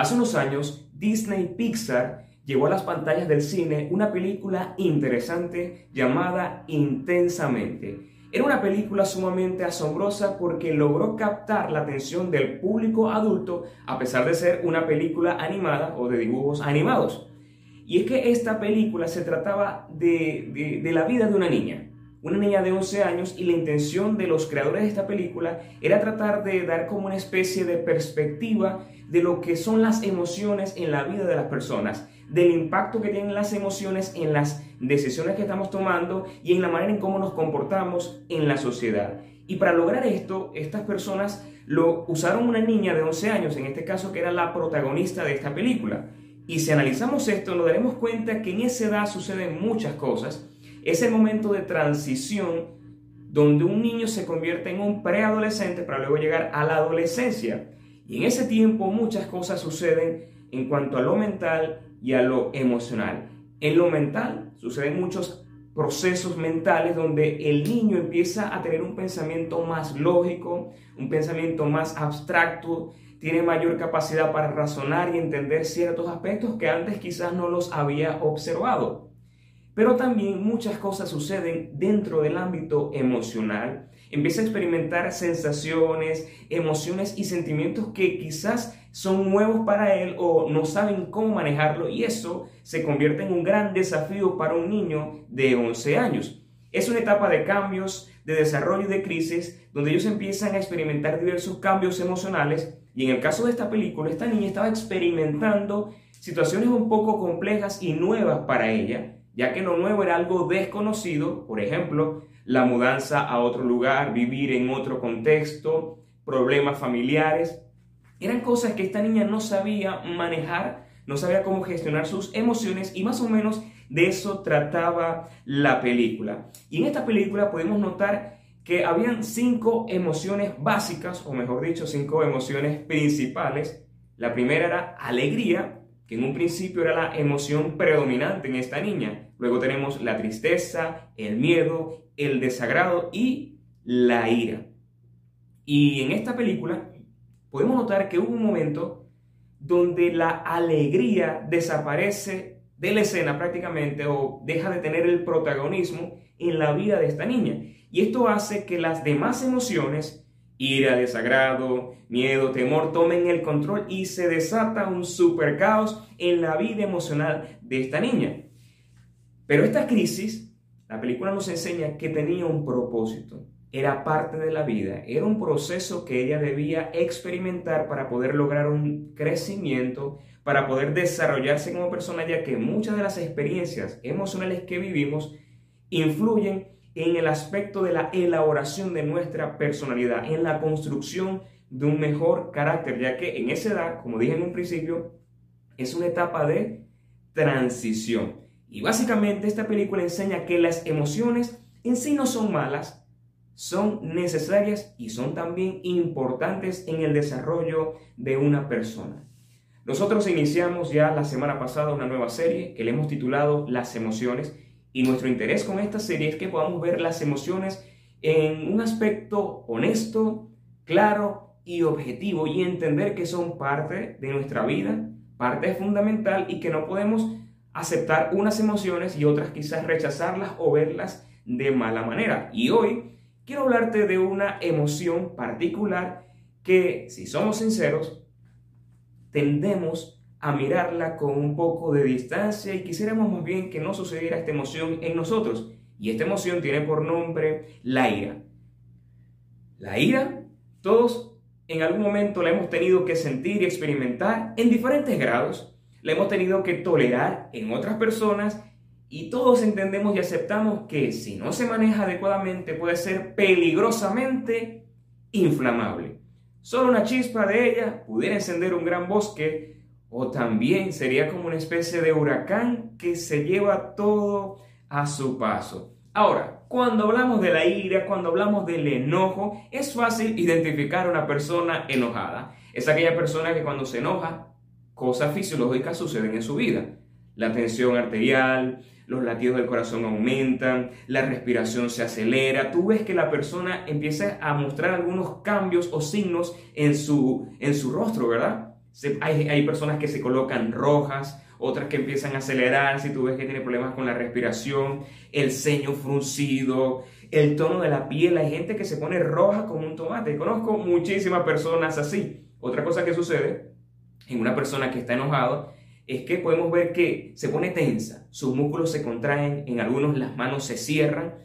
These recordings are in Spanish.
Hace unos años, Disney Pixar llevó a las pantallas del cine una película interesante llamada Intensamente. Era una película sumamente asombrosa porque logró captar la atención del público adulto a pesar de ser una película animada o de dibujos animados. Y es que esta película se trataba de, la vida de una niña, una niña de 11 años y la intención de los creadores de esta película era tratar de dar como una especie de perspectiva de lo que son las emociones en la vida de las personas, del impacto que tienen las emociones en las decisiones que estamos tomando y en la manera en cómo nos comportamos en la sociedad. Y para lograr esto, estas personas lo usaron una niña de 11 años, en este caso que era la protagonista de esta película. Y si analizamos esto, nos daremos cuenta que en esa edad suceden muchas cosas. Es el momento de transición donde un niño se convierte en un preadolescente para luego llegar a la adolescencia. Y en ese tiempo muchas cosas suceden en cuanto a lo mental y a lo emocional. En lo mental suceden muchos procesos mentales donde el niño empieza a tener un pensamiento más lógico, un pensamiento más abstracto, tiene mayor capacidad para razonar y entender ciertos aspectos que antes quizás no los había observado. Pero también muchas cosas suceden dentro del ámbito emocional. Empieza a experimentar sensaciones, emociones y sentimientos que quizás son nuevos para él o no saben cómo manejarlo y eso se convierte en un gran desafío para un niño de 11 años. Es una etapa de cambios, de desarrollo y de crisis donde ellos empiezan a experimentar diversos cambios emocionales y en el caso de esta película, esta niña estaba experimentando situaciones un poco complejas y nuevas para ella, ya que lo nuevo era algo desconocido, por ejemplo, la mudanza a otro lugar, vivir en otro contexto, problemas familiares. Eran cosas que esta niña no sabía manejar, no sabía cómo gestionar sus emociones y más o menos de eso trataba la película. Y en esta película podemos notar que habían cinco emociones básicas, o mejor dicho, cinco emociones principales. La primera era alegría, que en un principio era la emoción predominante en esta niña. Luego tenemos la tristeza, el miedo, el desagrado y la ira. Y en esta película podemos notar que hubo un momento donde la alegría desaparece de la escena prácticamente o deja de tener el protagonismo en la vida de esta niña. Y esto hace que las demás emociones, ira, desagrado, miedo, temor, tomen el control y se desata un super caos en la vida emocional de esta niña. Pero esta crisis, la película nos enseña que tenía un propósito, era parte de la vida, era un proceso que ella debía experimentar para poder lograr un crecimiento, para poder desarrollarse como persona, ya que muchas de las experiencias emocionales que vivimos influyen en el aspecto de la elaboración de nuestra personalidad, en la construcción de un mejor carácter, ya que en esa edad, como dije en un principio, es una etapa de transición. Y básicamente esta película enseña que las emociones en sí no son malas, son necesarias y son también importantes en el desarrollo de una persona. Nosotros iniciamos ya la semana pasada una nueva serie que le hemos titulado Las emociones y nuestro interés con esta serie es que podamos ver las emociones en un aspecto honesto, claro y objetivo y entender que son parte de nuestra vida, parte fundamental y que no podemos aceptar unas emociones y otras quizás rechazarlas o verlas de mala manera. Y hoy quiero hablarte de una emoción particular que, si somos sinceros, tendemos a mirarla con un poco de distancia y quisiéramos más bien que no sucediera esta emoción en nosotros. Y esta emoción tiene por nombre la ira. La ira, todos en algún momento la hemos tenido que sentir y experimentar en diferentes grados. La hemos tenido que tolerar en otras personas y todos entendemos y aceptamos que si no se maneja adecuadamente puede ser peligrosamente inflamable. Solo una chispa de ella pudiera encender un gran bosque o también sería como una especie de huracán que se lleva todo a su paso. Ahora, cuando hablamos de la ira, cuando hablamos del enojo, es fácil identificar a una persona enojada. Es aquella persona que cuando se enoja, cosas fisiológicas suceden en su vida. La tensión arterial, los latidos del corazón aumentan, la respiración se acelera, tú ves que la persona empieza a mostrar algunos cambios o signos en su, en su rostro, ¿verdad? Hay, hay personas que se colocan rojas, otras que empiezan a acelerar, si tú ves que tiene problemas con la respiración, el ceño fruncido, el tono de la piel, hay gente que se pone roja como un tomate. Conozco muchísimas personas así. Otra cosa que sucede en una persona que está enojado es que podemos ver que se pone tensa, sus músculos se contraen, en algunos las manos se cierran.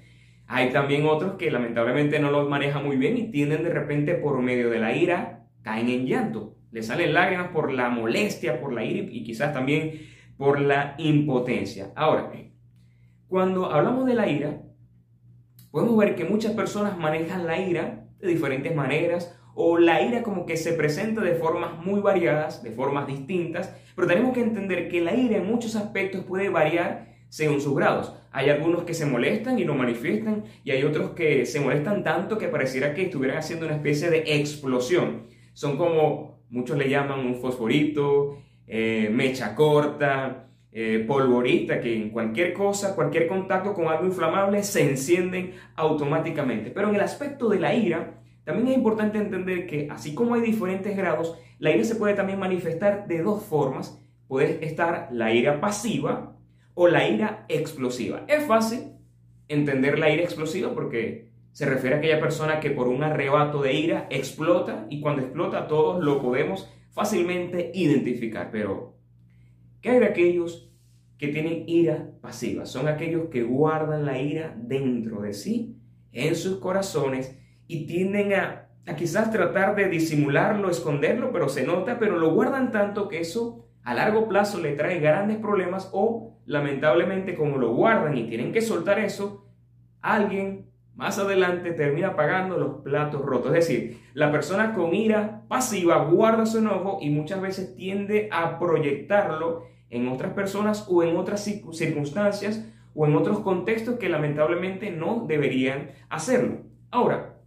Hay también otros que lamentablemente no lo manejan muy bien y tienden de repente por medio de la ira, caen en llanto. Le salen lágrimas por la molestia, por la ira y quizás también por la impotencia. Ahora, cuando hablamos de la ira, podemos ver que muchas personas manejan la ira de diferentes maneras o la ira como que se presenta de formas muy variadas, de formas distintas, pero tenemos que entender que la ira en muchos aspectos puede variar según sus grados. Hay algunos que se molestan y lo manifiestan y hay otros que se molestan tanto que pareciera que estuvieran haciendo una especie de explosión. Son como muchos le llaman un fosforito, eh, mecha corta, eh, polvorita, que en cualquier cosa, cualquier contacto con algo inflamable se encienden automáticamente. Pero en el aspecto de la ira, también es importante entender que así como hay diferentes grados, la ira se puede también manifestar de dos formas. Puede estar la ira pasiva o la ira explosiva. Es fácil entender la ira explosiva porque se refiere a aquella persona que por un arrebato de ira explota y cuando explota todos lo podemos fácilmente identificar. Pero, ¿qué hay de aquellos que tienen ira pasiva? Son aquellos que guardan la ira dentro de sí, en sus corazones y tienden a, quizás tratar de disimularlo, esconderlo, pero se nota, pero lo guardan tanto que eso a largo plazo le trae grandes problemas o lamentablemente como lo guardan y tienen que soltar eso, alguien más adelante termina pagando los platos rotos. Es decir, la persona con ira pasiva guarda su enojo y muchas veces tiende a proyectarlo en otras personas o en otras circunstancias o en otros contextos que lamentablemente no deberían hacerlo. Ahora,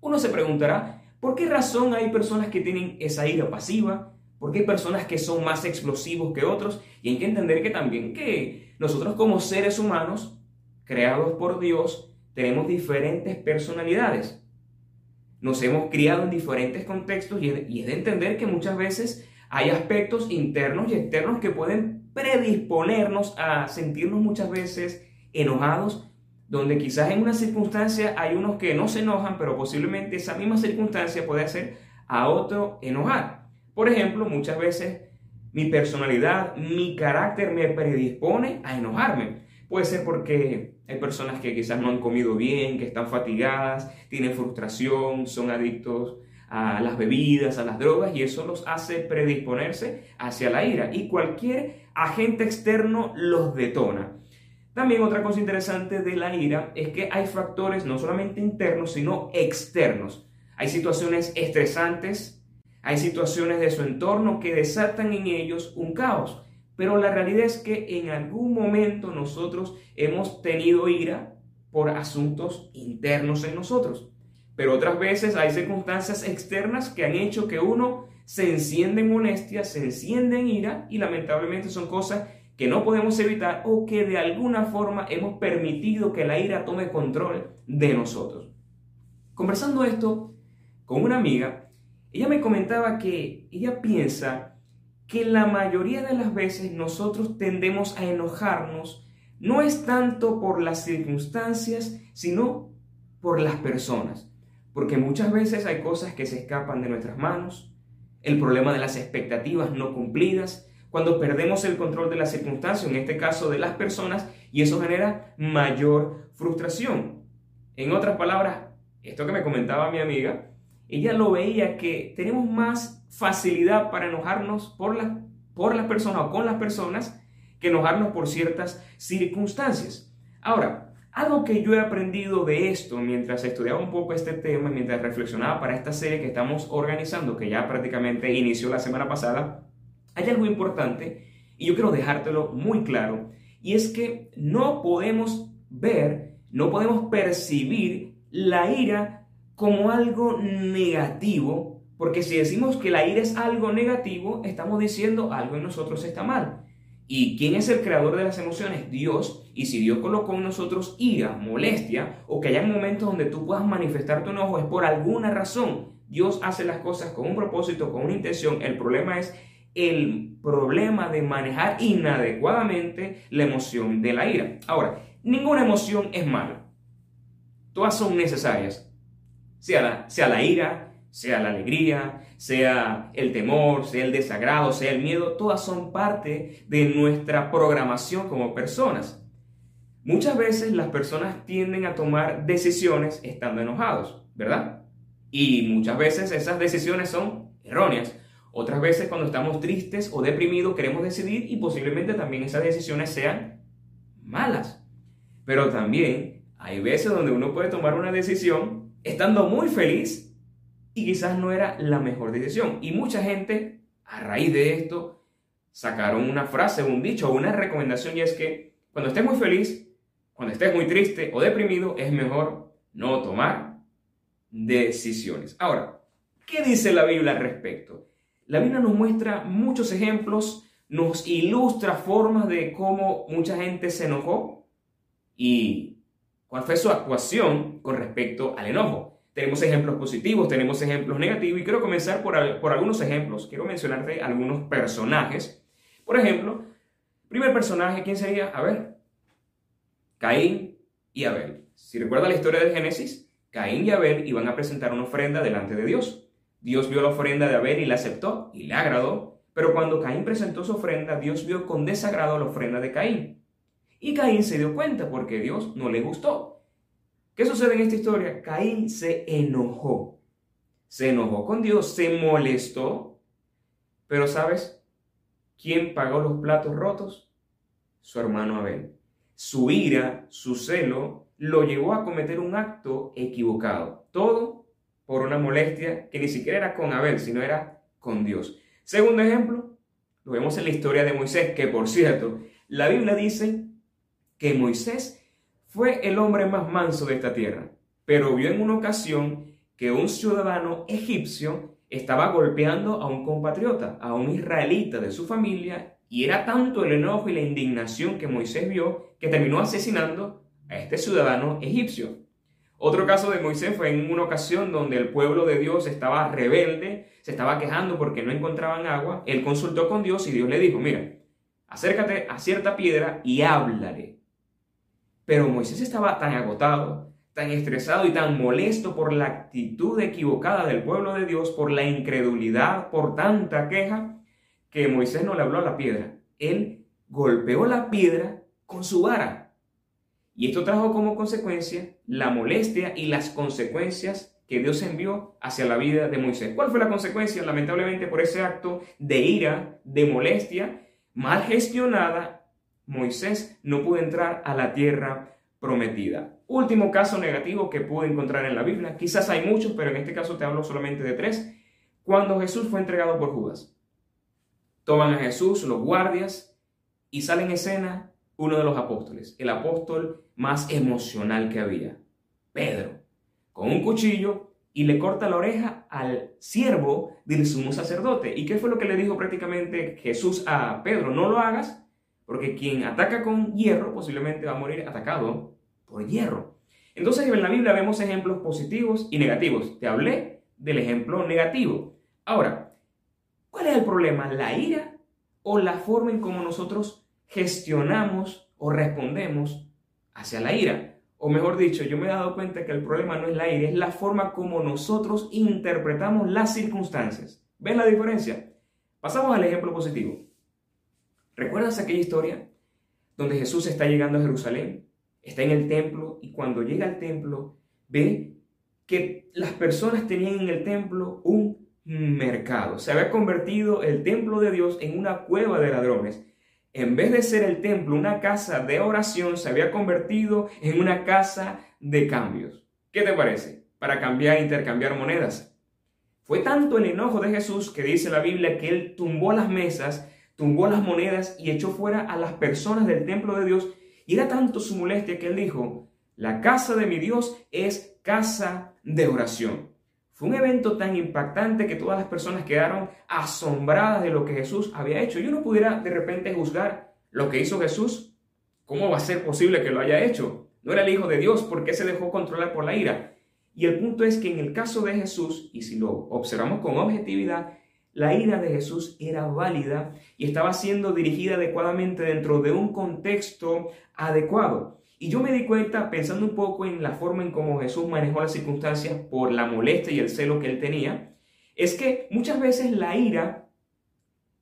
uno se preguntará, ¿por qué razón hay personas que tienen esa ira pasiva? ¿Por qué hay personas que son más explosivos que otros? Y hay que entender que también que nosotros como seres humanos, creados por Dios, tenemos diferentes personalidades. Nos hemos criado en diferentes contextos y es de entender que muchas veces hay aspectos internos y externos que pueden predisponernos a sentirnos muchas veces enojados donde quizás en una circunstancia hay unos que no se enojan, pero posiblemente esa misma circunstancia puede hacer a otro enojar. Por ejemplo, muchas veces mi personalidad, mi carácter me predispone a enojarme. Puede ser porque hay personas que quizás no han comido bien, que están fatigadas, tienen frustración, son adictos a las bebidas, a las drogas, y eso los hace predisponerse hacia la ira. Y cualquier agente externo los detona. También otra cosa interesante de la ira es que hay factores no solamente internos, sino externos. Hay situaciones estresantes, hay situaciones de su entorno que desatan en ellos un caos. Pero la realidad es que en algún momento nosotros hemos tenido ira por asuntos internos en nosotros. Pero otras veces hay circunstancias externas que han hecho que uno se enciende en molestia, se enciende en ira y lamentablemente son cosas que no podemos evitar o que de alguna forma hemos permitido que la ira tome control de nosotros. Conversando esto con una amiga, ella me comentaba que ella piensa que la mayoría de las veces nosotros tendemos a enojarnos no es tanto por las circunstancias, sino por las personas. Porque muchas veces hay cosas que se escapan de nuestras manos, el problema de las expectativas no cumplidas, cuando perdemos el control de la circunstancia, en este caso de las personas, y eso genera mayor frustración. En otras palabras, esto que me comentaba mi amiga, ella lo veía que tenemos más facilidad para enojarnos por, la, por las personas o con las personas que enojarnos por ciertas circunstancias. Ahora, algo que yo he aprendido de esto mientras estudiaba un poco este tema, mientras reflexionaba para esta serie que estamos organizando, que ya prácticamente inició la semana pasada, hay algo importante y yo quiero dejártelo muy claro y es que no podemos ver, no podemos percibir la ira como algo negativo, porque si decimos que la ira es algo negativo, estamos diciendo algo en nosotros está mal. ¿Y quién es el creador de las emociones? Dios. Y si Dios colocó en nosotros ira, molestia, o que haya momentos donde tú puedas manifestar tu enojo, es por alguna razón. Dios hace las cosas con un propósito, con una intención. El problema es el problema de manejar inadecuadamente la emoción de la ira. Ahora, ninguna emoción es mala. Todas son necesarias. Sea la, sea la ira, sea la alegría, sea el temor, sea el desagrado, sea el miedo, todas son parte de nuestra programación como personas. Muchas veces las personas tienden a tomar decisiones estando enojados, ¿verdad? Y muchas veces esas decisiones son erróneas. Otras veces cuando estamos tristes o deprimidos queremos decidir y posiblemente también esas decisiones sean malas. Pero también hay veces donde uno puede tomar una decisión estando muy feliz y quizás no era la mejor decisión. Y mucha gente a raíz de esto sacaron una frase, un dicho una recomendación y es que cuando estés muy feliz, cuando estés muy triste o deprimido, es mejor no tomar decisiones. Ahora, ¿qué dice la Biblia al respecto? La Biblia nos muestra muchos ejemplos, nos ilustra formas de cómo mucha gente se enojó y cuál fue su actuación con respecto al enojo. Tenemos ejemplos positivos, tenemos ejemplos negativos y quiero comenzar por, por algunos ejemplos. Quiero mencionarte algunos personajes. Por ejemplo, primer personaje, ¿quién sería? A ver, Caín y Abel. Si recuerda la historia del Génesis, Caín y Abel iban a presentar una ofrenda delante de Dios. Dios vio la ofrenda de Abel y la aceptó y le agradó, pero cuando Caín presentó su ofrenda, Dios vio con desagrado la ofrenda de Caín. Y Caín se dio cuenta porque Dios no le gustó. ¿Qué sucede en esta historia? Caín se enojó. Se enojó con Dios, se molestó. Pero ¿sabes quién pagó los platos rotos? Su hermano Abel. Su ira, su celo, lo llevó a cometer un acto equivocado. Todo por una molestia que ni siquiera era con Abel, sino era con Dios. Segundo ejemplo, lo vemos en la historia de Moisés, que por cierto, la Biblia dice que Moisés fue el hombre más manso de esta tierra, pero vio en una ocasión que un ciudadano egipcio estaba golpeando a un compatriota, a un israelita de su familia, y era tanto el enojo y la indignación que Moisés vio que terminó asesinando a este ciudadano egipcio. Otro caso de Moisés fue en una ocasión donde el pueblo de Dios estaba rebelde, se estaba quejando porque no encontraban agua. Él consultó con Dios y Dios le dijo, mira, acércate a cierta piedra y háblale. Pero Moisés estaba tan agotado, tan estresado y tan molesto por la actitud equivocada del pueblo de Dios, por la incredulidad, por tanta queja, que Moisés no le habló a la piedra. Él golpeó la piedra con su vara. Y esto trajo como consecuencia la molestia y las consecuencias que Dios envió hacia la vida de Moisés. ¿Cuál fue la consecuencia? Lamentablemente por ese acto de ira, de molestia, mal gestionada, Moisés no pudo entrar a la tierra prometida. Último caso negativo que pude encontrar en la Biblia, quizás hay muchos, pero en este caso te hablo solamente de tres, cuando Jesús fue entregado por Judas. Toman a Jesús los guardias y sale en escena uno de los apóstoles, el apóstol más emocional que había, Pedro, con un cuchillo y le corta la oreja al siervo del sumo sacerdote. ¿Y qué fue lo que le dijo prácticamente Jesús a Pedro? No lo hagas, porque quien ataca con hierro posiblemente va a morir atacado por hierro. Entonces en la Biblia vemos ejemplos positivos y negativos. Te hablé del ejemplo negativo. Ahora, ¿cuál es el problema? ¿La ira o la forma en cómo nosotros gestionamos o respondemos hacia la ira. O mejor dicho, yo me he dado cuenta que el problema no es la ira, es la forma como nosotros interpretamos las circunstancias. ¿Ven la diferencia? Pasamos al ejemplo positivo. ¿Recuerdas aquella historia donde Jesús está llegando a Jerusalén? Está en el templo y cuando llega al templo ve que las personas tenían en el templo un mercado. Se había convertido el templo de Dios en una cueva de ladrones en vez de ser el templo una casa de oración, se había convertido en una casa de cambios. ¿Qué te parece? Para cambiar e intercambiar monedas. Fue tanto el enojo de Jesús que dice la Biblia que él tumbó las mesas, tumbó las monedas y echó fuera a las personas del templo de Dios. Y era tanto su molestia que él dijo, la casa de mi Dios es casa de oración. Fue un evento tan impactante que todas las personas quedaron asombradas de lo que Jesús había hecho. Yo no pudiera de repente juzgar lo que hizo Jesús. ¿Cómo va a ser posible que lo haya hecho? No era el Hijo de Dios, ¿por qué se dejó controlar por la ira? Y el punto es que en el caso de Jesús, y si lo observamos con objetividad, la ira de Jesús era válida y estaba siendo dirigida adecuadamente dentro de un contexto adecuado. Y yo me di cuenta, pensando un poco en la forma en cómo Jesús manejó las circunstancias por la molestia y el celo que él tenía, es que muchas veces la ira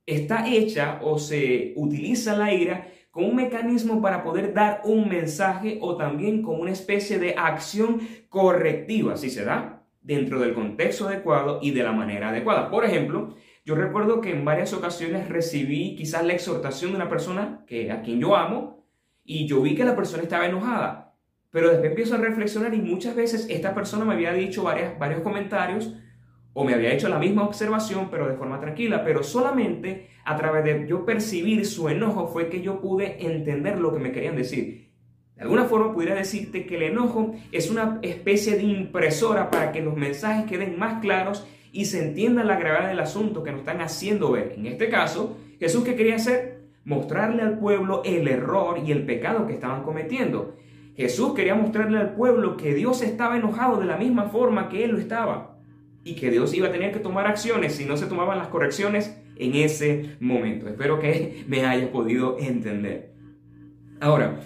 está hecha o se utiliza la ira como un mecanismo para poder dar un mensaje o también como una especie de acción correctiva, si se da dentro del contexto adecuado y de la manera adecuada. Por ejemplo, yo recuerdo que en varias ocasiones recibí quizás la exhortación de una persona que, a quien yo amo y yo vi que la persona estaba enojada. Pero después empiezo a reflexionar y muchas veces esta persona me había dicho varias, varios comentarios o me había hecho la misma observación, pero de forma tranquila, pero solamente a través de yo percibir su enojo fue que yo pude entender lo que me querían decir. De alguna forma pudiera decirte que el enojo es una especie de impresora para que los mensajes queden más claros y se entienda la gravedad del asunto que nos están haciendo ver. En este caso, Jesús que quería hacer? Mostrarle al pueblo el error y el pecado que estaban cometiendo. Jesús quería mostrarle al pueblo que Dios estaba enojado de la misma forma que él lo estaba y que Dios iba a tener que tomar acciones si no se tomaban las correcciones en ese momento. Espero que me haya podido entender. Ahora,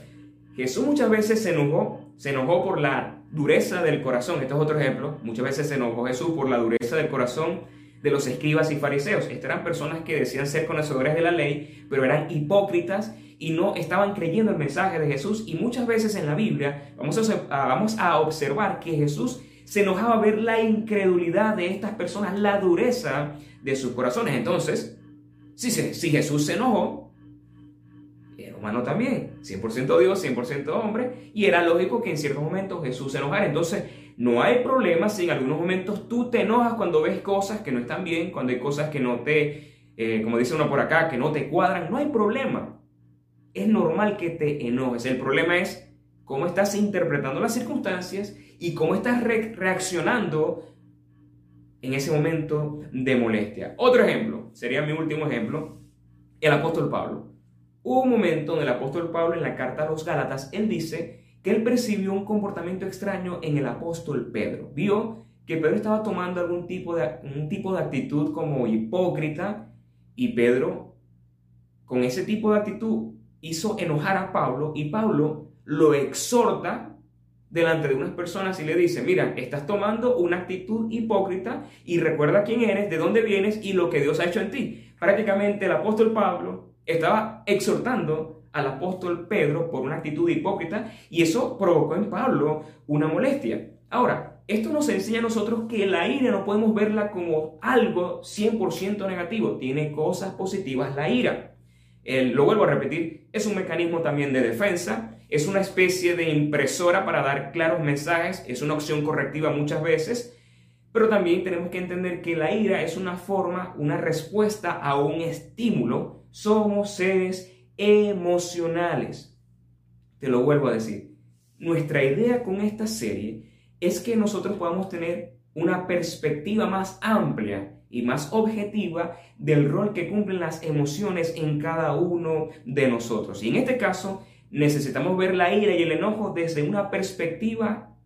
Jesús muchas veces se enojó, se enojó por la dureza del corazón. Esto es otro ejemplo. Muchas veces se enojó Jesús por la dureza del corazón de los escribas y fariseos. Estas eran personas que decían ser conocedores de la ley, pero eran hipócritas y no estaban creyendo el mensaje de Jesús. Y muchas veces en la Biblia vamos a, vamos a observar que Jesús se enojaba ver la incredulidad de estas personas, la dureza de sus corazones. Entonces, si, si Jesús se enojó, humano también, 100% Dios, 100% hombre, y era lógico que en ciertos momentos Jesús se enojara. Entonces, no hay problema si en algunos momentos tú te enojas cuando ves cosas que no están bien, cuando hay cosas que no te, eh, como dice uno por acá, que no te cuadran, no hay problema. Es normal que te enojes. El problema es cómo estás interpretando las circunstancias y cómo estás reaccionando en ese momento de molestia. Otro ejemplo, sería mi último ejemplo, el apóstol Pablo. Hubo un momento en el apóstol Pablo en la carta a los Gálatas, él dice que él percibió un comportamiento extraño en el apóstol Pedro. Vio que Pedro estaba tomando algún tipo de, un tipo de actitud como hipócrita y Pedro con ese tipo de actitud hizo enojar a Pablo y Pablo lo exhorta delante de unas personas y le dice, mira, estás tomando una actitud hipócrita y recuerda quién eres, de dónde vienes y lo que Dios ha hecho en ti. Prácticamente el apóstol Pablo estaba exhortando al apóstol Pedro por una actitud hipócrita y eso provocó en Pablo una molestia. Ahora, esto nos enseña a nosotros que la ira no podemos verla como algo 100% negativo, tiene cosas positivas la ira. lo vuelvo a repetir, es un mecanismo también de defensa, es una especie de impresora para dar claros mensajes, es una opción correctiva muchas veces, pero también tenemos que entender que la ira es una forma, una respuesta a un estímulo. Somos seres emocionales. Te lo vuelvo a decir. Nuestra idea con esta serie es que nosotros podamos tener una perspectiva más amplia y más objetiva del rol que cumplen las emociones en cada uno de nosotros. Y en este caso, necesitamos ver la ira y el enojo desde una perspectiva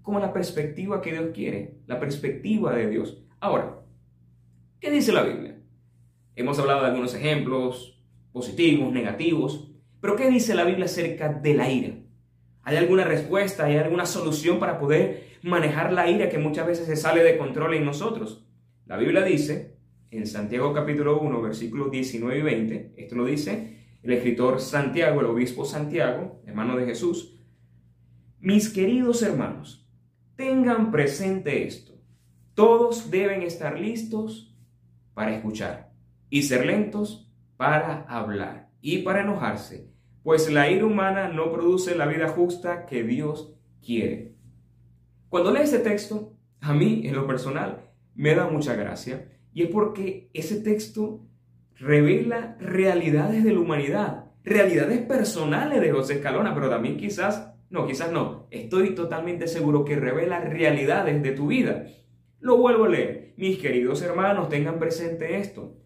como la perspectiva que Dios quiere, la perspectiva de Dios. Ahora, ¿qué dice la Biblia? Hemos hablado de algunos ejemplos positivos, negativos, pero ¿qué dice la Biblia acerca de la ira? ¿Hay alguna respuesta, hay alguna solución para poder manejar la ira que muchas veces se sale de control en nosotros? La Biblia dice en Santiago capítulo 1, versículos 19 y 20, esto lo dice, el escritor Santiago, el obispo Santiago, hermano de Jesús, mis queridos hermanos, tengan presente esto. Todos deben estar listos para escuchar y ser lentos para hablar y para enojarse, pues la ira humana no produce la vida justa que Dios quiere. Cuando leo ese texto, a mí en lo personal me da mucha gracia y es porque ese texto revela realidades de la humanidad, realidades personales de José Escalona, pero también quizás, no, quizás no, estoy totalmente seguro que revela realidades de tu vida. Lo vuelvo a leer. Mis queridos hermanos, tengan presente esto.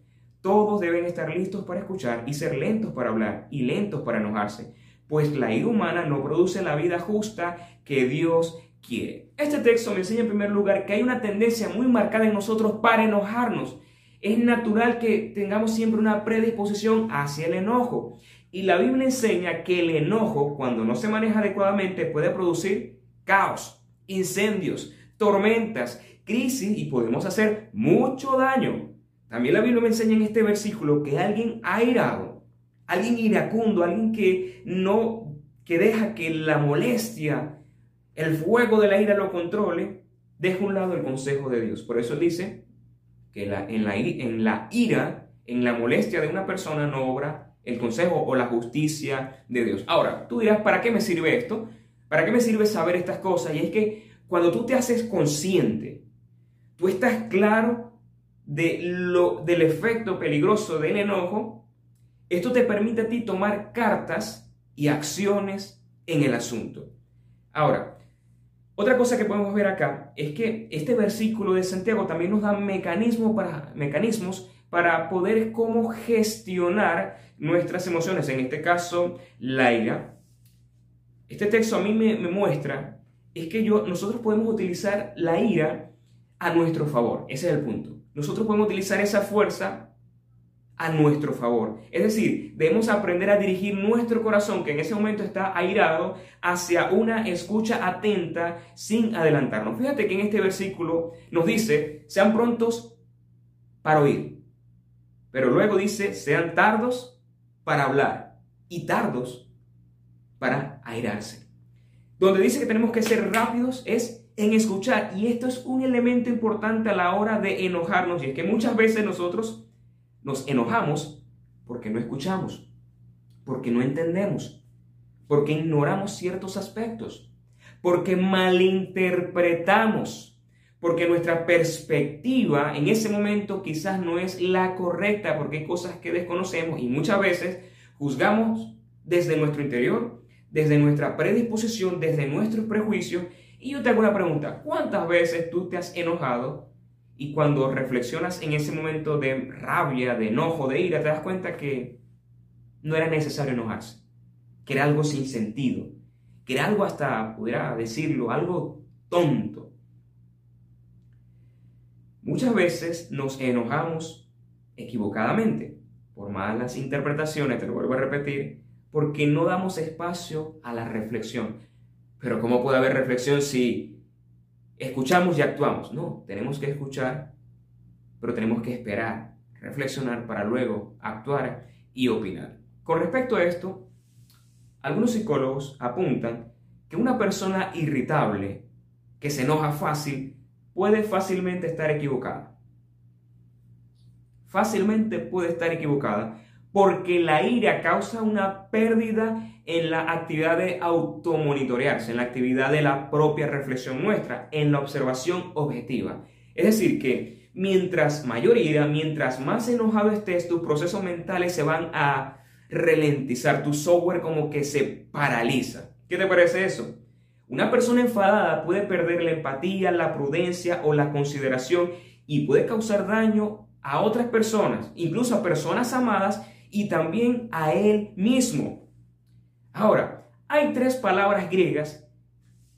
Todos deben estar listos para escuchar y ser lentos para hablar y lentos para enojarse, pues la ira humana no produce la vida justa que Dios quiere. Este texto me enseña en primer lugar que hay una tendencia muy marcada en nosotros para enojarnos. Es natural que tengamos siempre una predisposición hacia el enojo. Y la Biblia enseña que el enojo, cuando no se maneja adecuadamente, puede producir caos, incendios, tormentas, crisis y podemos hacer mucho daño. También la Biblia me enseña en este versículo que alguien airado, alguien iracundo, alguien que no, que deja que la molestia, el fuego de la ira lo controle, deja un lado el consejo de Dios. Por eso dice que en, la, en la ira, en la molestia de una persona no obra el consejo o la justicia de Dios. Ahora, tú dirás, ¿para qué me sirve esto? ¿Para qué me sirve saber estas cosas? Y es que cuando tú te haces consciente, tú estás claro de lo, del efecto peligroso del enojo, esto te permite a ti tomar cartas y acciones en el asunto. Ahora, otra cosa que podemos ver acá es que este versículo de Santiago también nos da mecanismos para, mecanismos para poder cómo gestionar nuestras emociones, en este caso la ira. Este texto a mí me, me muestra es que yo, nosotros podemos utilizar la ira a nuestro favor. Ese es el punto. Nosotros podemos utilizar esa fuerza a nuestro favor. Es decir, debemos aprender a dirigir nuestro corazón, que en ese momento está airado, hacia una escucha atenta sin adelantarnos. Fíjate que en este versículo nos dice, sean prontos para oír. Pero luego dice, sean tardos para hablar y tardos para airarse. Donde dice que tenemos que ser rápidos es en escuchar. Y esto es un elemento importante a la hora de enojarnos. Y es que muchas veces nosotros nos enojamos porque no escuchamos, porque no entendemos, porque ignoramos ciertos aspectos, porque malinterpretamos, porque nuestra perspectiva en ese momento quizás no es la correcta, porque hay cosas que desconocemos y muchas veces juzgamos desde nuestro interior, desde nuestra predisposición, desde nuestros prejuicios y yo te hago una pregunta, ¿cuántas veces tú te has enojado y cuando reflexionas en ese momento de rabia, de enojo, de ira, te das cuenta que no era necesario enojarse, que era algo sin sentido, que era algo hasta, pudiera decirlo, algo tonto? Muchas veces nos enojamos equivocadamente. Por malas interpretaciones, te lo vuelvo a repetir, porque no damos espacio a la reflexión. Pero ¿cómo puede haber reflexión si escuchamos y actuamos? No, tenemos que escuchar, pero tenemos que esperar, reflexionar para luego actuar y opinar. Con respecto a esto, algunos psicólogos apuntan que una persona irritable, que se enoja fácil, puede fácilmente estar equivocada. Fácilmente puede estar equivocada porque la ira causa una pérdida en la actividad de automonitorearse, en la actividad de la propia reflexión nuestra, en la observación objetiva. Es decir, que mientras mayor ira, mientras más enojado estés, tus procesos mentales se van a ralentizar, tu software como que se paraliza. ¿Qué te parece eso? Una persona enfadada puede perder la empatía, la prudencia o la consideración y puede causar daño a otras personas, incluso a personas amadas y también a él mismo. Ahora, hay tres palabras griegas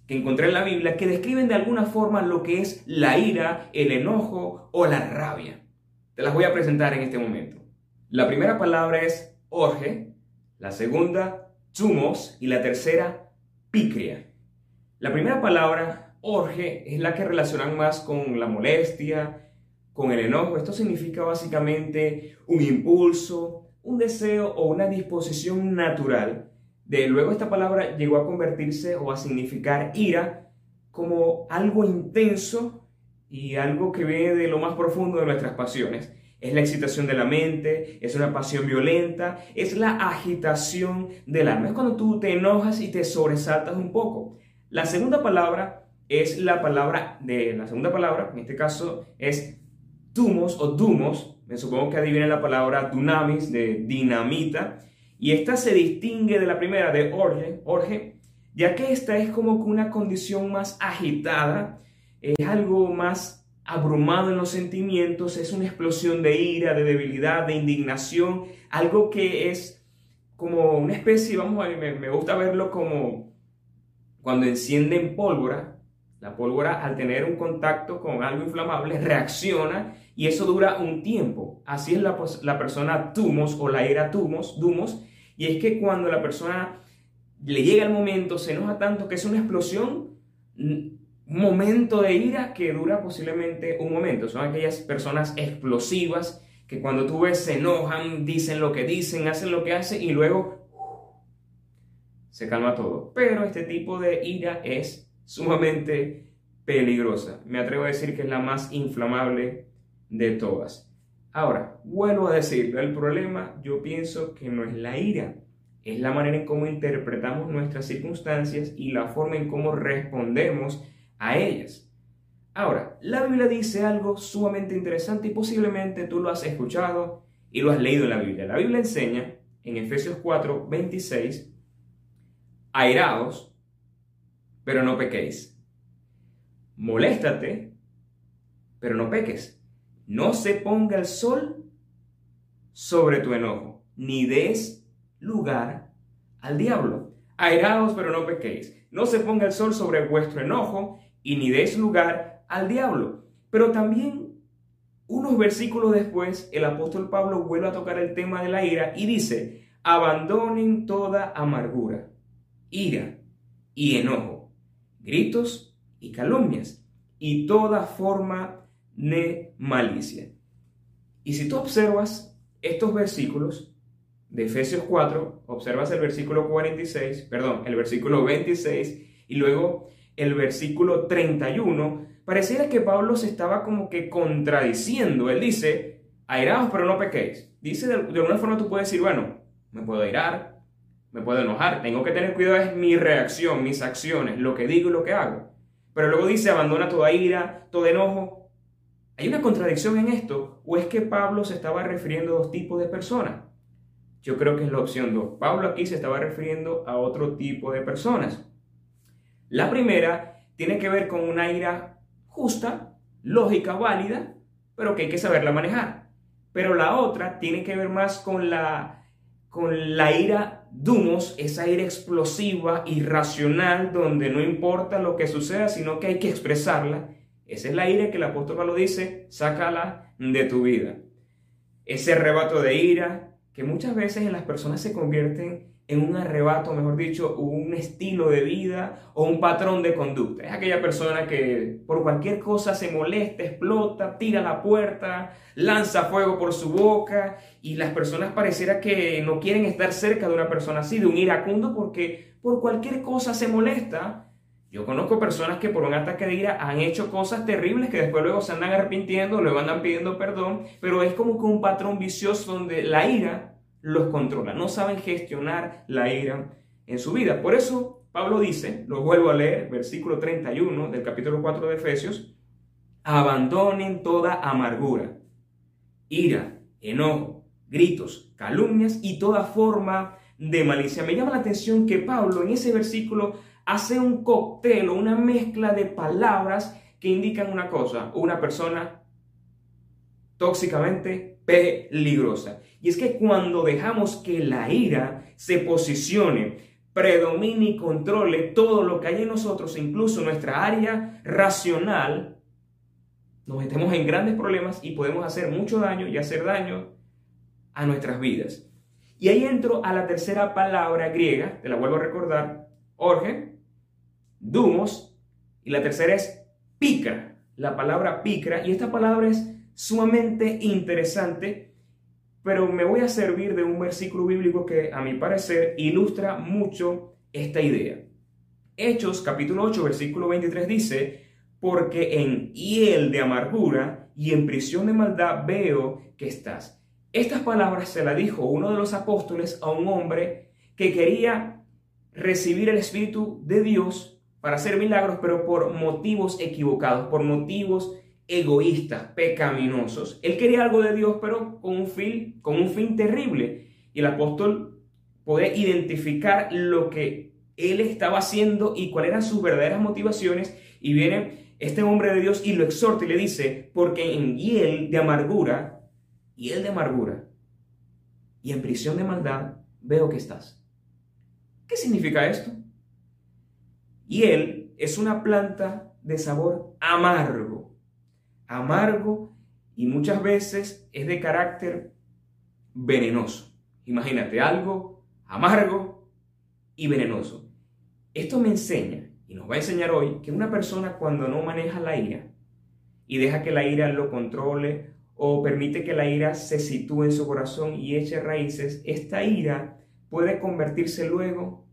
que encontré en la Biblia que describen de alguna forma lo que es la ira, el enojo o la rabia. Te las voy a presentar en este momento. La primera palabra es orge, la segunda tumos y la tercera picria. La primera palabra orge es la que relacionan más con la molestia, con el enojo. Esto significa básicamente un impulso, un deseo o una disposición natural de luego esta palabra llegó a convertirse o a significar ira como algo intenso y algo que viene de lo más profundo de nuestras pasiones. Es la excitación de la mente, es una pasión violenta, es la agitación del alma. Es cuando tú te enojas y te sobresaltas un poco. La segunda palabra es la palabra de la segunda palabra, en este caso es tumos o dumos. Me supongo que adivinen la palabra dunamis de dinamita y esta se distingue de la primera, de orge, orge ya que esta es como que una condición más agitada, es algo más abrumado en los sentimientos, es una explosión de ira, de debilidad, de indignación, algo que es como una especie, vamos a ver, me, gusta verlo como cuando encienden pólvora La pólvora al tener un contacto con algo inflamable reacciona y eso dura un tiempo. Así es la, la persona tumos o la ira tumos, dumos, y es que cuando la persona le llega el momento, se enoja tanto que es una explosión, momento de ira que dura posiblemente un momento. Son aquellas personas explosivas que cuando tú ves se enojan, dicen lo que dicen, hacen lo que hacen y luego se calma todo. Pero este tipo de ira es sumamente peligrosa. Me atrevo a decir que es la más inflamable de todas. Ahora, vuelvo a decirlo, el problema yo pienso que no es la ira, es la manera en cómo interpretamos nuestras circunstancias y la forma en cómo respondemos a ellas. Ahora, la Biblia dice algo sumamente interesante y posiblemente tú lo has escuchado y lo has leído en la Biblia. La Biblia enseña en Efesios 4, 26, airaos, pero no pequéis. Moléstate, pero no peques. No se ponga el sol sobre tu enojo, ni des lugar al diablo. Airaos, pero no pequéis. No se ponga el sol sobre vuestro enojo, y ni des lugar al diablo. Pero también, unos versículos después, el apóstol Pablo vuelve a tocar el tema de la ira y dice, abandonen toda amargura, ira y enojo, gritos y calumnias, y toda forma de malicia. Y si tú observas estos versículos de Efesios 4, observas el versículo 46, perdón, el versículo 26 y luego el versículo 31, pareciera que Pablo se estaba como que contradiciendo. Él dice, airaos pero no pequéis. Dice de, de alguna forma tú puedes decir, bueno, me puedo airar, me puedo enojar, tengo que tener cuidado es mi reacción, mis acciones, lo que digo y lo que hago. Pero luego dice, abandona toda ira, todo enojo, ¿Hay una contradicción en esto o es que Pablo se estaba refiriendo a dos tipos de personas? Yo creo que es la opción 2. Pablo aquí se estaba refiriendo a otro tipo de personas. La primera tiene que ver con una ira justa, lógica, válida, pero que hay que saberla manejar. Pero la otra tiene que ver más con la, con la ira dumos, esa ira explosiva, irracional, donde no importa lo que suceda, sino que hay que expresarla esa es la ira que el apóstol Pablo dice, sácala de tu vida. Ese arrebato de ira que muchas veces en las personas se convierten en un arrebato, mejor dicho, un estilo de vida o un patrón de conducta. Es aquella persona que por cualquier cosa se molesta, explota, tira la puerta, lanza fuego por su boca y las personas pareciera que no quieren estar cerca de una persona así, de un iracundo, porque por cualquier cosa se molesta yo conozco personas que por un ataque de ira han hecho cosas terribles que después luego se andan arrepintiendo, luego andan pidiendo perdón, pero es como que un patrón vicioso donde la ira los controla, no saben gestionar la ira en su vida. Por eso Pablo dice, lo vuelvo a leer, versículo 31 del capítulo 4 de Efesios, abandonen toda amargura, ira, enojo, gritos, calumnias y toda forma de malicia. Me llama la atención que Pablo en ese versículo hace un cóctel o una mezcla de palabras que indican una cosa, una persona tóxicamente peligrosa. Y es que cuando dejamos que la ira se posicione, predomine y controle todo lo que hay en nosotros, incluso nuestra área racional, nos metemos en grandes problemas y podemos hacer mucho daño y hacer daño a nuestras vidas. Y ahí entro a la tercera palabra griega, te la vuelvo a recordar, orge, dumos, y la tercera es picra, la palabra picra, y esta palabra es sumamente interesante, pero me voy a servir de un versículo bíblico que a mi parecer ilustra mucho esta idea. Hechos capítulo 8 versículo 23 dice, porque en hiel de amargura y en prisión de maldad veo que estás. Estas palabras se las dijo uno de los apóstoles a un hombre que quería recibir el Espíritu de Dios para hacer milagros, pero por motivos equivocados, por motivos egoístas, pecaminosos. Él quería algo de Dios, pero con un fin, con un fin terrible. Y el apóstol puede identificar lo que él estaba haciendo y cuáles eran sus verdaderas motivaciones. Y viene este hombre de Dios y lo exhorta y le dice, porque en hiel de amargura, hiel de amargura y en prisión de maldad, veo que estás. ¿Qué significa esto? Y él es una planta de sabor amargo. Amargo y muchas veces es de carácter venenoso. Imagínate algo amargo y venenoso. Esto me enseña y nos va a enseñar hoy que una persona cuando no maneja la ira y deja que la ira lo controle o permite que la ira se sitúe en su corazón y eche raíces, esta ira puede convertirse luego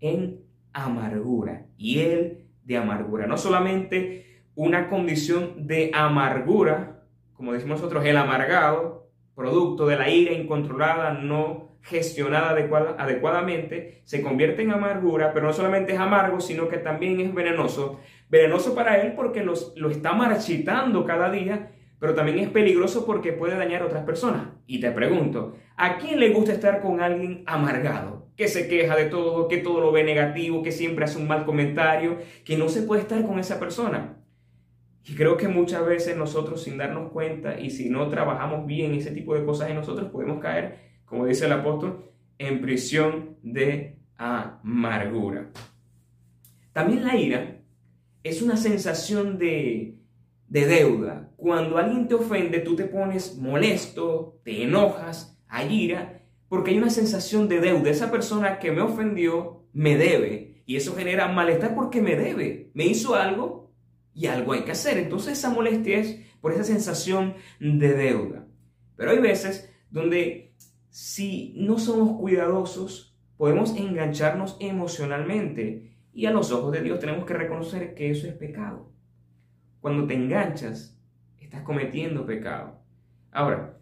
en amargura. Y él de amargura. No solamente una condición de amargura, como decimos nosotros, el amargado, producto de la ira incontrolada, no gestionada adecuadamente, se convierte en amargura, pero no solamente es amargo, sino que también es venenoso. Venenoso para él porque los, lo está marchitando cada día pero también es peligroso porque puede dañar a otras personas. Y te pregunto, ¿a quién le gusta estar con alguien amargado? Que se queja de todo, que todo lo ve negativo, que siempre hace un mal comentario, que no se puede estar con esa persona. Y creo que muchas veces nosotros sin darnos cuenta y si no trabajamos bien ese tipo de cosas en nosotros, podemos caer, como dice el apóstol, en prisión de amargura. También la ira es una sensación de de deuda. Cuando alguien te ofende, tú te pones molesto, te enojas, hay ira, porque hay una sensación de deuda. Esa persona que me ofendió me debe. Y eso genera malestar porque me debe. Me hizo algo y algo hay que hacer. Entonces esa molestia es por esa sensación de deuda. Pero hay veces donde si no somos cuidadosos, podemos engancharnos emocionalmente. Y a los ojos de Dios tenemos que reconocer que eso es pecado. Cuando te enganchas, estás cometiendo pecado. Ahora,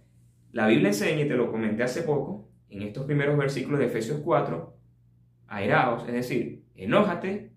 la Biblia enseña, y te lo comenté hace poco, en estos primeros versículos de Efesios 4, airaos, es decir, enójate,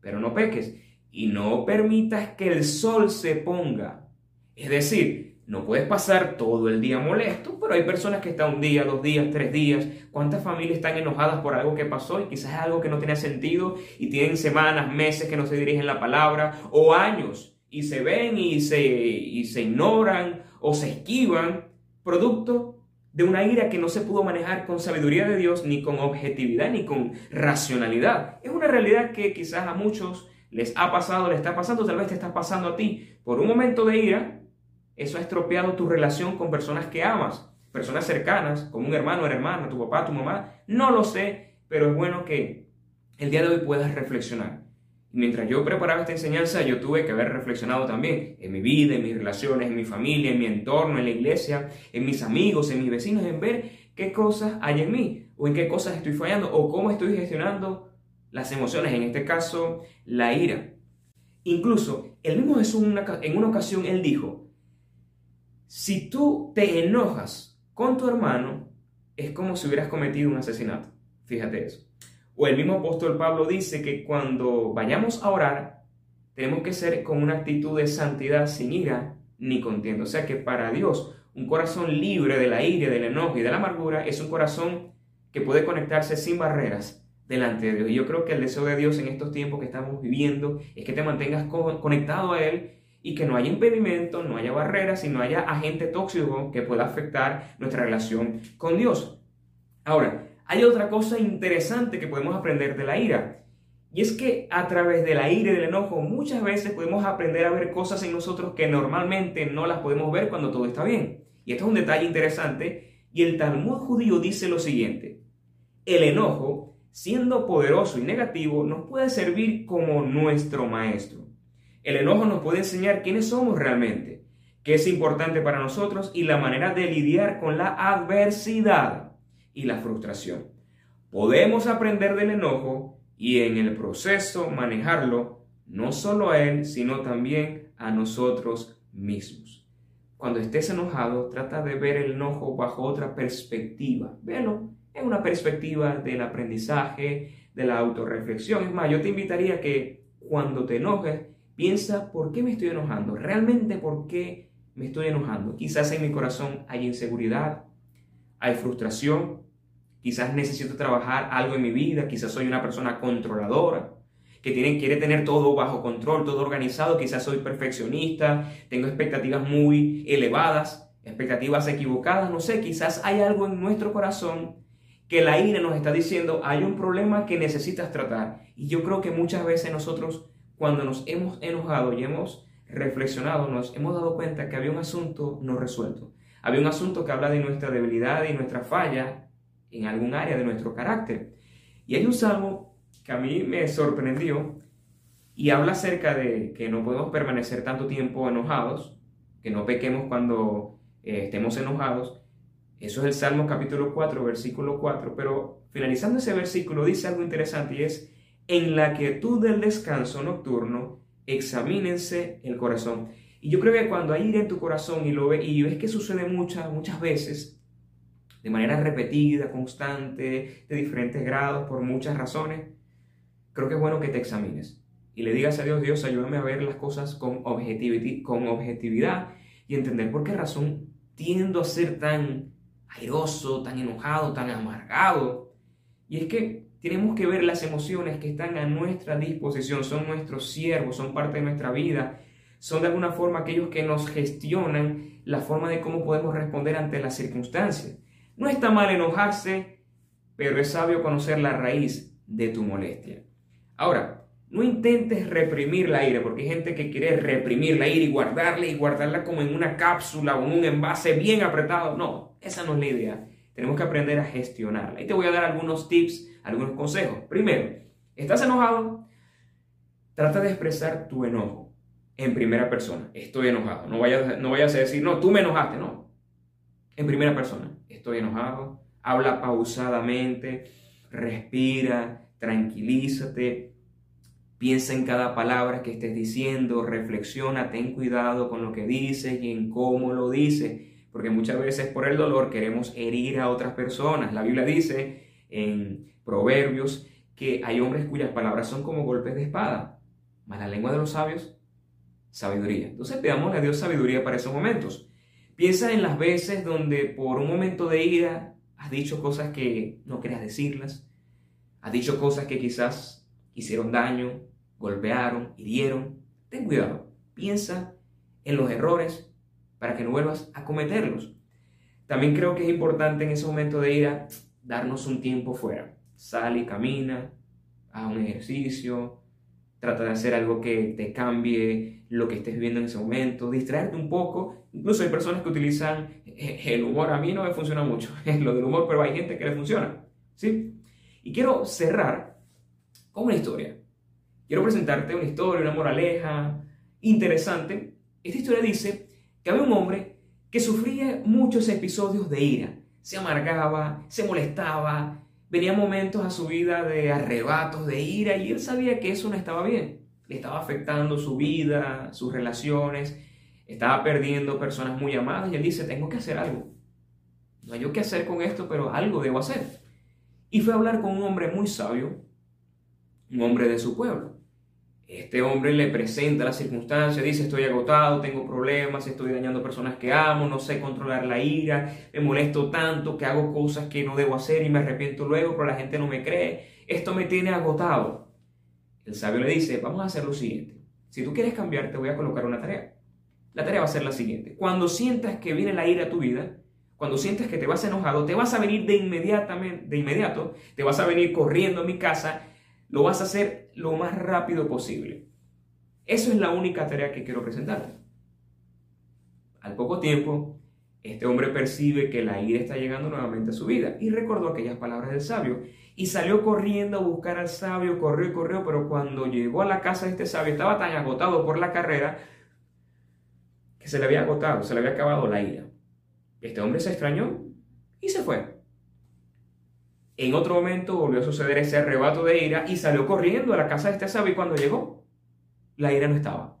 pero no peques, y no permitas que el sol se ponga. Es decir, no puedes pasar todo el día molesto, pero hay personas que están un día, dos días, tres días. ¿Cuántas familias están enojadas por algo que pasó y quizás es algo que no tenía sentido y tienen semanas, meses que no se dirigen la palabra o años y se ven y se, y se ignoran o se esquivan, producto de una ira que no se pudo manejar con sabiduría de Dios, ni con objetividad, ni con racionalidad. Es una realidad que quizás a muchos les ha pasado, les está pasando, tal vez te está pasando a ti. Por un momento de ira, eso ha estropeado tu relación con personas que amas, personas cercanas, como un hermano, una hermana, tu papá, tu mamá. No lo sé, pero es bueno que el día de hoy puedas reflexionar mientras yo preparaba esta enseñanza, yo tuve que haber reflexionado también en mi vida, en mis relaciones, en mi familia, en mi entorno, en la iglesia, en mis amigos, en mis vecinos, en ver qué cosas hay en mí, o en qué cosas estoy fallando, o cómo estoy gestionando las emociones, en este caso, la ira. Incluso, el mismo Jesús en una ocasión, él dijo, si tú te enojas con tu hermano, es como si hubieras cometido un asesinato. Fíjate eso. O el mismo apóstol Pablo dice que cuando vayamos a orar, tenemos que ser con una actitud de santidad sin ira ni contienda. O sea que para Dios, un corazón libre de la ira, del enojo y de la amargura es un corazón que puede conectarse sin barreras delante de Dios. Y yo creo que el deseo de Dios en estos tiempos que estamos viviendo es que te mantengas conectado a Él y que no haya impedimento, no haya barreras y no haya agente tóxico que pueda afectar nuestra relación con Dios. Ahora, hay otra cosa interesante que podemos aprender de la ira. Y es que a través de la ira y del enojo muchas veces podemos aprender a ver cosas en nosotros que normalmente no las podemos ver cuando todo está bien. Y esto es un detalle interesante. Y el Talmud judío dice lo siguiente. El enojo, siendo poderoso y negativo, nos puede servir como nuestro maestro. El enojo nos puede enseñar quiénes somos realmente, qué es importante para nosotros y la manera de lidiar con la adversidad y la frustración. Podemos aprender del enojo y en el proceso manejarlo no solo a él, sino también a nosotros mismos. Cuando estés enojado, trata de ver el enojo bajo otra perspectiva. Velo en una perspectiva del aprendizaje, de la autorreflexión. Es más, yo te invitaría que cuando te enojes, piensa por qué me estoy enojando, realmente por qué me estoy enojando. Quizás en mi corazón hay inseguridad, hay frustración, quizás necesito trabajar algo en mi vida, quizás soy una persona controladora, que tiene, quiere tener todo bajo control, todo organizado, quizás soy perfeccionista, tengo expectativas muy elevadas, expectativas equivocadas, no sé, quizás hay algo en nuestro corazón que la ira nos está diciendo, hay un problema que necesitas tratar. Y yo creo que muchas veces nosotros cuando nos hemos enojado y hemos reflexionado, nos hemos dado cuenta que había un asunto no resuelto. Había un asunto que habla de nuestra debilidad y nuestra falla en algún área de nuestro carácter. Y hay un salmo que a mí me sorprendió y habla acerca de que no podemos permanecer tanto tiempo enojados, que no pequemos cuando eh, estemos enojados. Eso es el Salmo capítulo 4, versículo 4, pero finalizando ese versículo dice algo interesante y es, en la quietud del descanso nocturno, examínense el corazón. Y yo creo que cuando hay ira en tu corazón y lo ves, y ves que sucede muchas, muchas veces, de manera repetida, constante, de diferentes grados, por muchas razones, creo que es bueno que te examines y le digas a Dios, Dios, ayúdame a ver las cosas con, objetividad y entender por qué razón tiendo a ser tan airoso, tan enojado, tan amargado. Y es que tenemos que ver las emociones que están a nuestra disposición, son nuestros siervos, son parte de nuestra vida, son de alguna forma aquellos que nos gestionan la forma de cómo podemos responder ante las circunstancias. No está mal enojarse, pero es sabio conocer la raíz de tu molestia. Ahora, no intentes reprimir la ira, porque hay gente que quiere reprimir la ira y guardarla y guardarla como en una cápsula o en un envase bien apretado. No, esa no es la idea. Tenemos que aprender a gestionarla. Y te voy a dar algunos tips, algunos consejos. Primero, ¿estás enojado? Trata de expresar tu enojo en primera persona. Estoy enojado. No vayas, no vayas a decir, no, tú me enojaste. No. En primera persona. Estoy enojado. Habla pausadamente. Respira. Tranquilízate Piensa en cada palabra que estés diciendo, reflexiona, ten cuidado con lo que dices y en cómo lo dices, porque muchas veces por el dolor queremos herir a otras personas. La Biblia dice en Proverbios que hay hombres cuyas palabras son como golpes de espada, mas la lengua de los sabios, sabiduría. Entonces pidamos a Dios sabiduría para esos momentos. Piensa en las veces donde por un momento de ira has dicho cosas que no querías decirlas, has dicho cosas que quizás hicieron daño, golpearon, hirieron, ten cuidado, piensa en los errores para que no vuelvas a cometerlos. También creo que es importante en ese momento de ira darnos un tiempo fuera. Sal y camina, haz un ejercicio, trata de hacer algo que te cambie lo que estés viviendo en ese momento, distraerte un poco. Incluso hay personas que utilizan el humor. A mí no me funciona mucho lo del humor, pero hay gente que le funciona. ¿sí? Y quiero cerrar con una historia. Quiero presentarte una historia, una moraleja interesante. Esta historia dice que había un hombre que sufría muchos episodios de ira. Se amargaba, se molestaba, venía momentos a su vida de arrebatos de ira y él sabía que eso no estaba bien. Le estaba afectando su vida, sus relaciones, estaba perdiendo personas muy amadas y él dice, tengo que hacer algo. No hay yo qué hacer con esto, pero algo debo hacer. Y fue a hablar con un hombre muy sabio, un hombre de su pueblo. Este hombre le presenta las circunstancias, dice estoy agotado, tengo problemas, estoy dañando personas que amo, no sé controlar la ira, me molesto tanto que hago cosas que no debo hacer y me arrepiento luego, pero la gente no me cree. Esto me tiene agotado. El sabio le dice, vamos a hacer lo siguiente. Si tú quieres cambiar, te voy a colocar una tarea. La tarea va a ser la siguiente. Cuando sientas que viene la ira a tu vida, cuando sientas que te vas enojado, te vas a venir de, inmediatamente, de inmediato, te vas a venir corriendo a mi casa lo vas a hacer lo más rápido posible. Eso es la única tarea que quiero presentarte. Al poco tiempo, este hombre percibe que la ira está llegando nuevamente a su vida y recordó aquellas palabras del sabio y salió corriendo a buscar al sabio, corrió y corrió, pero cuando llegó a la casa de este sabio estaba tan agotado por la carrera que se le había agotado, se le había acabado la ira. Este hombre se extrañó y se fue. En otro momento volvió a suceder ese arrebato de ira y salió corriendo a la casa de este sabio y cuando llegó, la ira no estaba.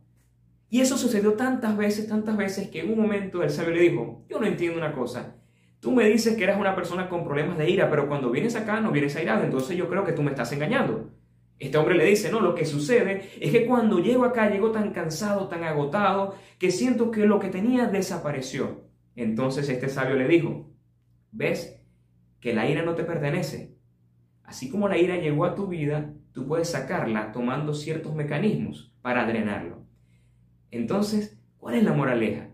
Y eso sucedió tantas veces, tantas veces que en un momento el sabio le dijo, yo no entiendo una cosa, tú me dices que eres una persona con problemas de ira, pero cuando vienes acá no vienes airado, entonces yo creo que tú me estás engañando. Este hombre le dice, no, lo que sucede es que cuando llego acá llego tan cansado, tan agotado, que siento que lo que tenía desapareció. Entonces este sabio le dijo, ¿ves? Que la ira no te pertenece. Así como la ira llegó a tu vida, tú puedes sacarla tomando ciertos mecanismos para drenarlo. Entonces, ¿cuál es la moraleja?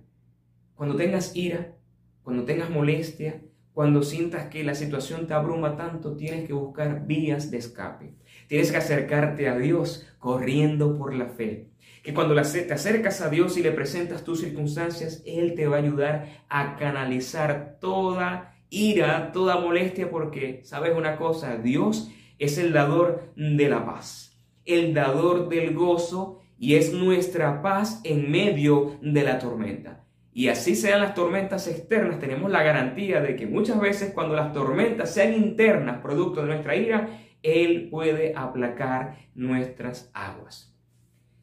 Cuando tengas ira, cuando tengas molestia, Cuando sientas que la situación te abruma tanto, tienes que buscar vías de escape. Tienes que acercarte a Dios corriendo por la fe. Que cuando te acercas a Dios y le presentas tus circunstancias, Él te va a ayudar a canalizar toda ira, toda molestia, porque sabes una cosa, Dios es el dador de la paz, el dador del gozo y es nuestra paz en medio de la tormenta. Y así sean las tormentas externas, tenemos la garantía de que muchas veces cuando las tormentas sean internas, producto de nuestra ira, Él puede aplacar nuestras aguas.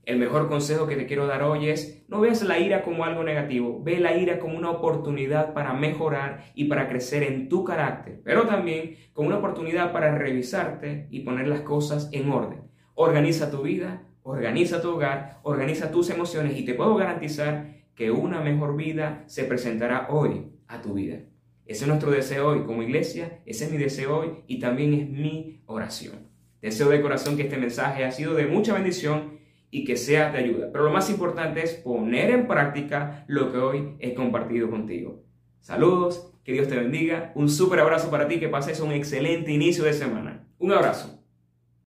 El mejor consejo que te quiero dar hoy es, no veas la ira como algo negativo, ve la ira como una oportunidad para mejorar y para crecer en tu carácter, pero también como una oportunidad para revisarte y poner las cosas en orden. Organiza tu vida, organiza tu hogar, organiza tus emociones y te puedo garantizar que una mejor vida se presentará hoy a tu vida. Ese es nuestro deseo hoy como iglesia, ese es mi deseo hoy y también es mi oración. Deseo de corazón que este mensaje ha sido de mucha bendición y que sea de ayuda. Pero lo más importante es poner en práctica lo que hoy he compartido contigo. Saludos, que Dios te bendiga, un súper abrazo para ti, que pases un excelente inicio de semana. Un abrazo.